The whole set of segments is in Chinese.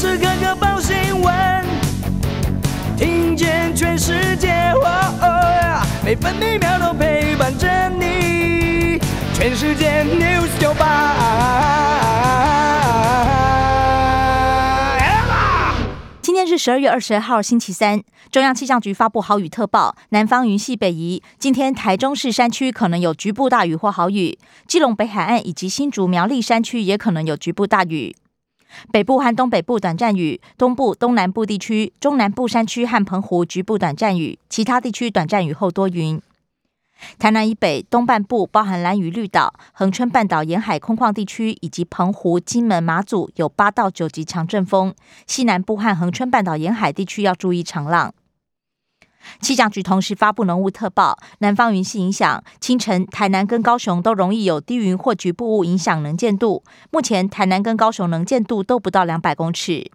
时刻刻报新闻，听见全世界，每分每秒都陪伴着你。全世界 news 九今天是十二月二十二号，星期三。中央气象局发布豪雨特报，南方云系北移。今天台中市山区可能有局部大雨或豪雨，基隆北海岸以及新竹苗栗山区也可能有局部大雨。北部和东北部短暂雨，东部、东南部地区、中南部山区和澎湖局部短暂雨，其他地区短暂雨后多云。台南以北东半部，包含蓝屿绿岛、恒春半岛沿海空旷地区，以及澎湖、金门、马祖有八到九级强阵风；西南部和恒春半岛沿海地区要注意长浪。气象局同时发布浓雾特报，南方云系影响，清晨台南跟高雄都容易有低云或局部雾影响能见度。目前台南跟高雄能见度都不到两百公尺。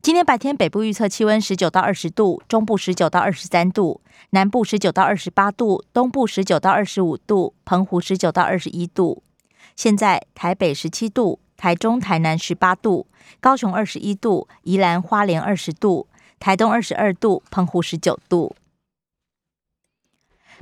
今天白天北部预测气温十九到二十度，中部十九到二十三度，南部十九到二十八度，东部十九到二十五度，澎湖十九到二十一度。现在台北十七度，台中、台南十八度，高雄二十一度，宜兰花莲二十度。台东二十二度，澎湖十九度。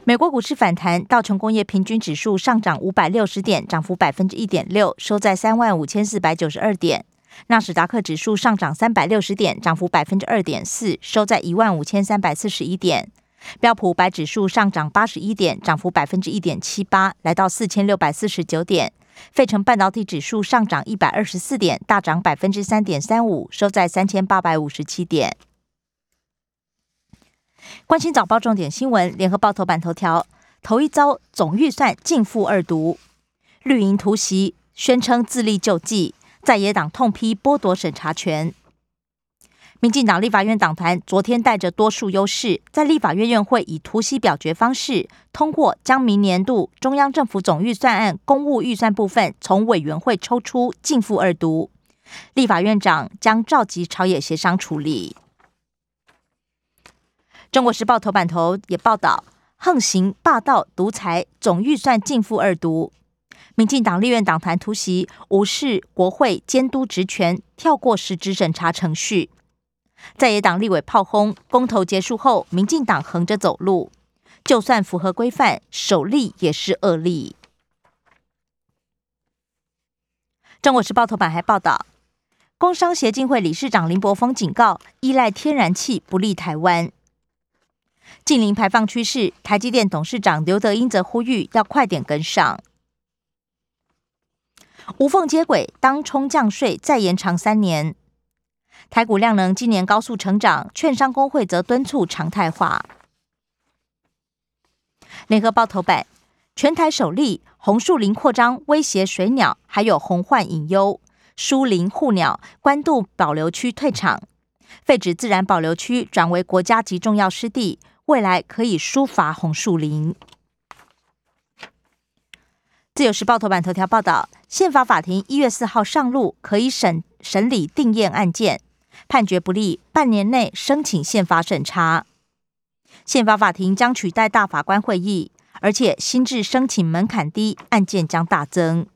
美国股市反弹，道琼工业平均指数上涨五百六十点，涨幅百分之一点六，收在三万五千四百九十二点。纳斯达克指数上涨三百六十点，涨幅百分之二点四，收在一万五千三百四十一点。标普五百指数上涨八十一点，涨幅百分之一点七八，来到四千六百四十九点。费城半导体指数上涨一百二十四点，大涨百分之三点三五，收在三千八百五十七点。关心早报重点新闻，联合报头版头条：头一遭总预算净负二读，绿营突袭宣称自立救济，在野党痛批剥夺审查权。民进党立法院党团昨天带着多数优势，在立法院院会以突袭表决方式通过，将明年度中央政府总预算案公务预算部分从委员会抽出净负二读，立法院长将召集朝野协商处理。中国时报头版头也报道，横行霸道独裁，总预算净负二读。民进党立院党团突袭，无视国会监督职权，跳过实质审查程序。在野党立委炮轰，公投结束后，民进党横着走路。就算符合规范，首例也是恶例。中国时报头版还报道，工商协进会理事长林柏峰警告，依赖天然气不利台湾。近零排放趋势，台积电董事长刘德英则呼吁要快点跟上。无缝接轨，当冲降税再延长三年。台股量能今年高速成长，券商工会则敦促常态化。联合报头版：全台首例红树林扩张威胁水鸟，还有红患隐忧，疏林护鸟，关渡保留区退场，废止自然保留区，转为国家级重要湿地。未来可以疏伐红树林。自由时报头版头条报道，宪法法庭一月四号上路，可以审审理定验案件，判决不利，半年内申请宪法审查。宪法法庭将取代大法官会议，而且新制申请门槛低，案件将大增。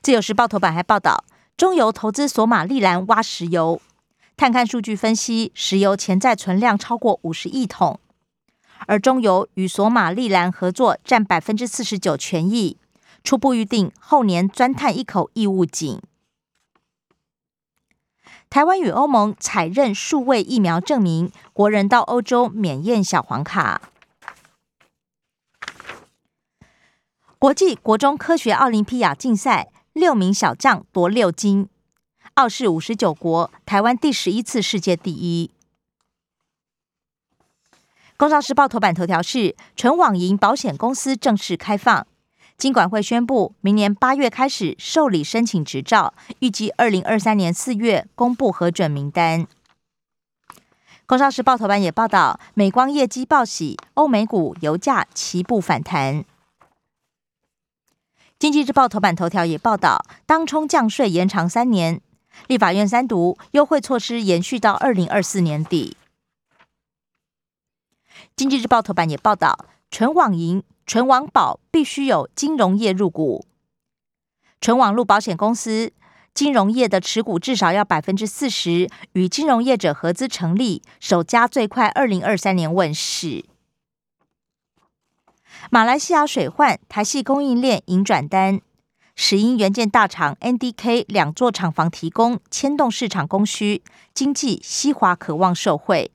自由时报头版还报道，中油投资索马利兰挖石油。看看数据分析，石油潜在存量超过五十亿桶，而中油与索马利兰合作占百分之四十九权益，初步预定后年钻探一口异物井。台湾与欧盟采认数位疫苗证明，国人到欧洲免验小黄卡。国际国中科学奥林匹亚竞赛，六名小将夺六金。傲视五十九国，台湾第十一次世界第一。工商时报头版头条是：纯网银保险公司正式开放，金管会宣布，明年八月开始受理申请执照，预计二零二三年四月公布核准名单。工商时报头版也报道，美光业绩报喜，欧美股油价齐步反弹。经济日报头版头条也报道，当冲降税延长三年。立法院三读优惠措施延续到二零二四年底。经济日报头版也报道，纯网银、纯网保必须有金融业入股。纯网络保险公司、金融业的持股至少要百分之四十，与金融业者合资成立，首家最快二零二三年问世。马来西亚水患，台系供应链引转单，石英元件大厂 NDK 两座厂房提供牵动市场供需，经济西华渴望受惠。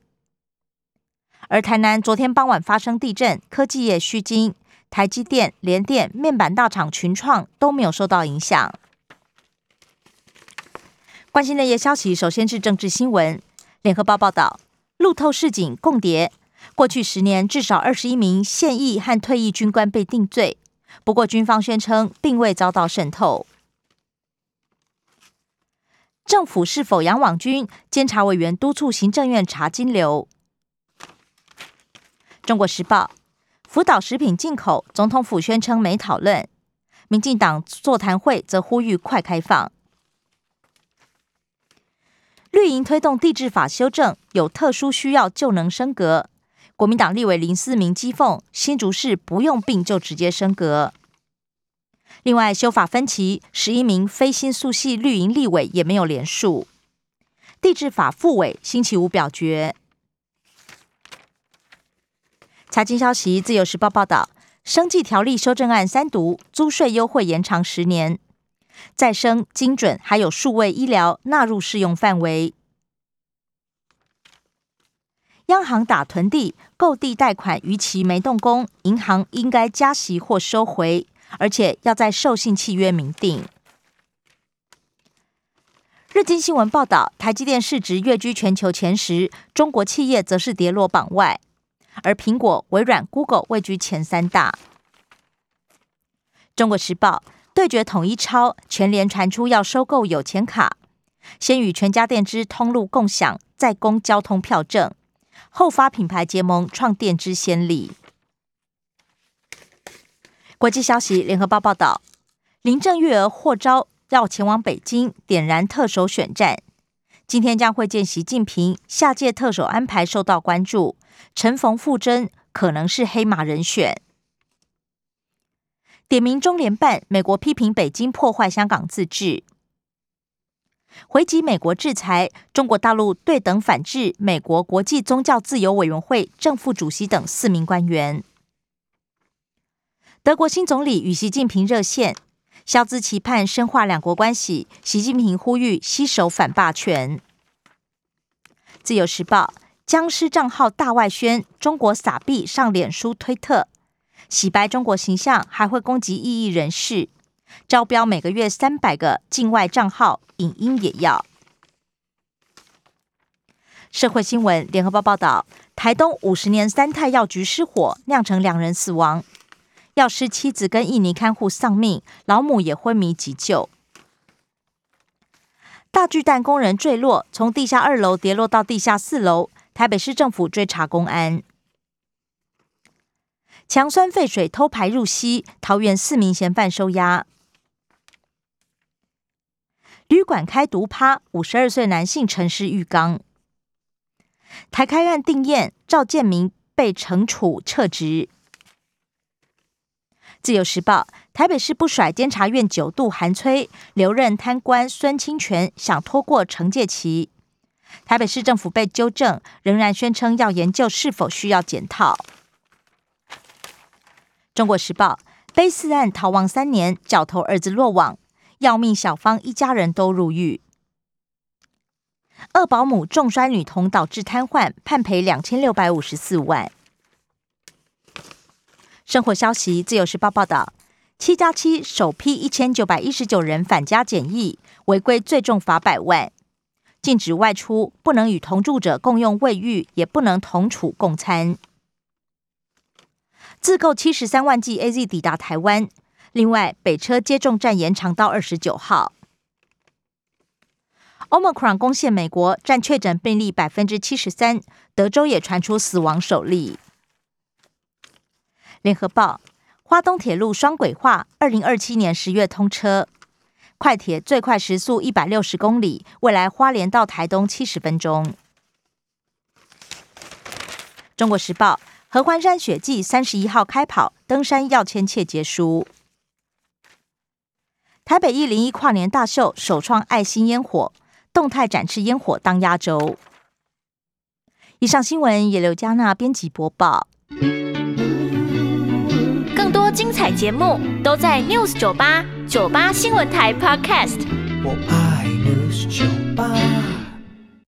而台南昨天傍晚发生地震，科技业虚惊，台积电、联电、面板大厂群创都没有受到影响。关心内页消息，首先是政治新闻。联合报报道，路透市警共谍，过去十年至少二十一名现役和退役军官被定罪，不过军方宣称并未遭到渗透。政府是否养网军？监察委员督促行政院查金流。中国时报，福岛食品进口，总统府宣称没讨论。民进党座谈会则呼吁快开放。绿营推动地质法修正，有特殊需要就能升格。国民党立委林思明讥讽新竹市不用病就直接升格。另外，修法分歧，十一名非新宿系绿营立委也没有连署。地质法副委星期五表决。财经消息，《自由时报》报道，生计条例修正案三读，租税优惠延长十年，再生、精准还有数位医疗纳入适用范围。央行打囤地、购地贷款逾期没动工，银行应该加息或收回，而且要在授信契约明定。日经新闻报道，台积电市值跃居全球前十，中国企业则是跌落榜外。而苹果、微软、Google 位居前三大。中国时报对决统一超，全联传出要收购有钱卡，先与全家电之通路共享，再供交通票证，后发品牌结盟创电之先例。国际消息，联合报报道，林郑月娥获召要前往北京点燃特首选战，今天将会见习近平，下届特首安排受到关注。陈冯富珍可能是黑马人选。点名中联办，美国批评北京破坏香港自治，回击美国制裁。中国大陆对等反制美国国际宗教自由委员会正副主席等四名官员。德国新总理与习近平热线，肖兹期盼深化两国关系。习近平呼吁携手反霸权。自由时报。僵尸账号大外宣，中国撒币上脸书、推特，洗白中国形象，还会攻击异议人士，招标每个月三百个境外账号，影音也要。社会新闻，联合报报道，台东五十年三太药局失火，酿成两人死亡，药师妻子跟印尼看护丧命，老母也昏迷急救。大巨蛋工人坠落，从地下二楼跌落到地下四楼。台北市政府追查公安，强酸废水偷排入溪，桃园四名嫌犯收押。旅馆开毒趴，五十二岁男性沉尸浴缸。台开案定验，赵建明被惩处撤职。自由时报，台北市不甩监察院九度寒催，留任贪官孙清泉想拖过惩戒期。台北市政府被纠正，仍然宣称要研究是否需要检讨。中国时报：悲四案逃亡三年，角头儿子落网，要命小芳一家人都入狱。二保姆重摔女童导致瘫痪，判赔两千六百五十四万。生活消息：自由时报报道，七加七首批一千九百一十九人返家检疫，违规最重罚百万。禁止外出，不能与同住者共用卫浴，也不能同处共餐。自购七十三万剂 A Z 抵达台湾。另外，北车接种站延长到二十九号。Omicron 攻陷美国，占确诊病例百分之七十三。德州也传出死亡首例。联合报：花东铁路双轨化，二零二七年十月通车。快铁最快时速一百六十公里，未来花莲到台东七十分钟。中国时报：合欢山雪季三十一号开跑，登山要签切结书。台北一零一跨年大秀首创爱心烟火，动态展示烟火当压轴。以上新闻由刘嘉娜编辑播报。更多精彩节目都在 News 九八九八新闻台 Podcast。我爱 News 酒吧。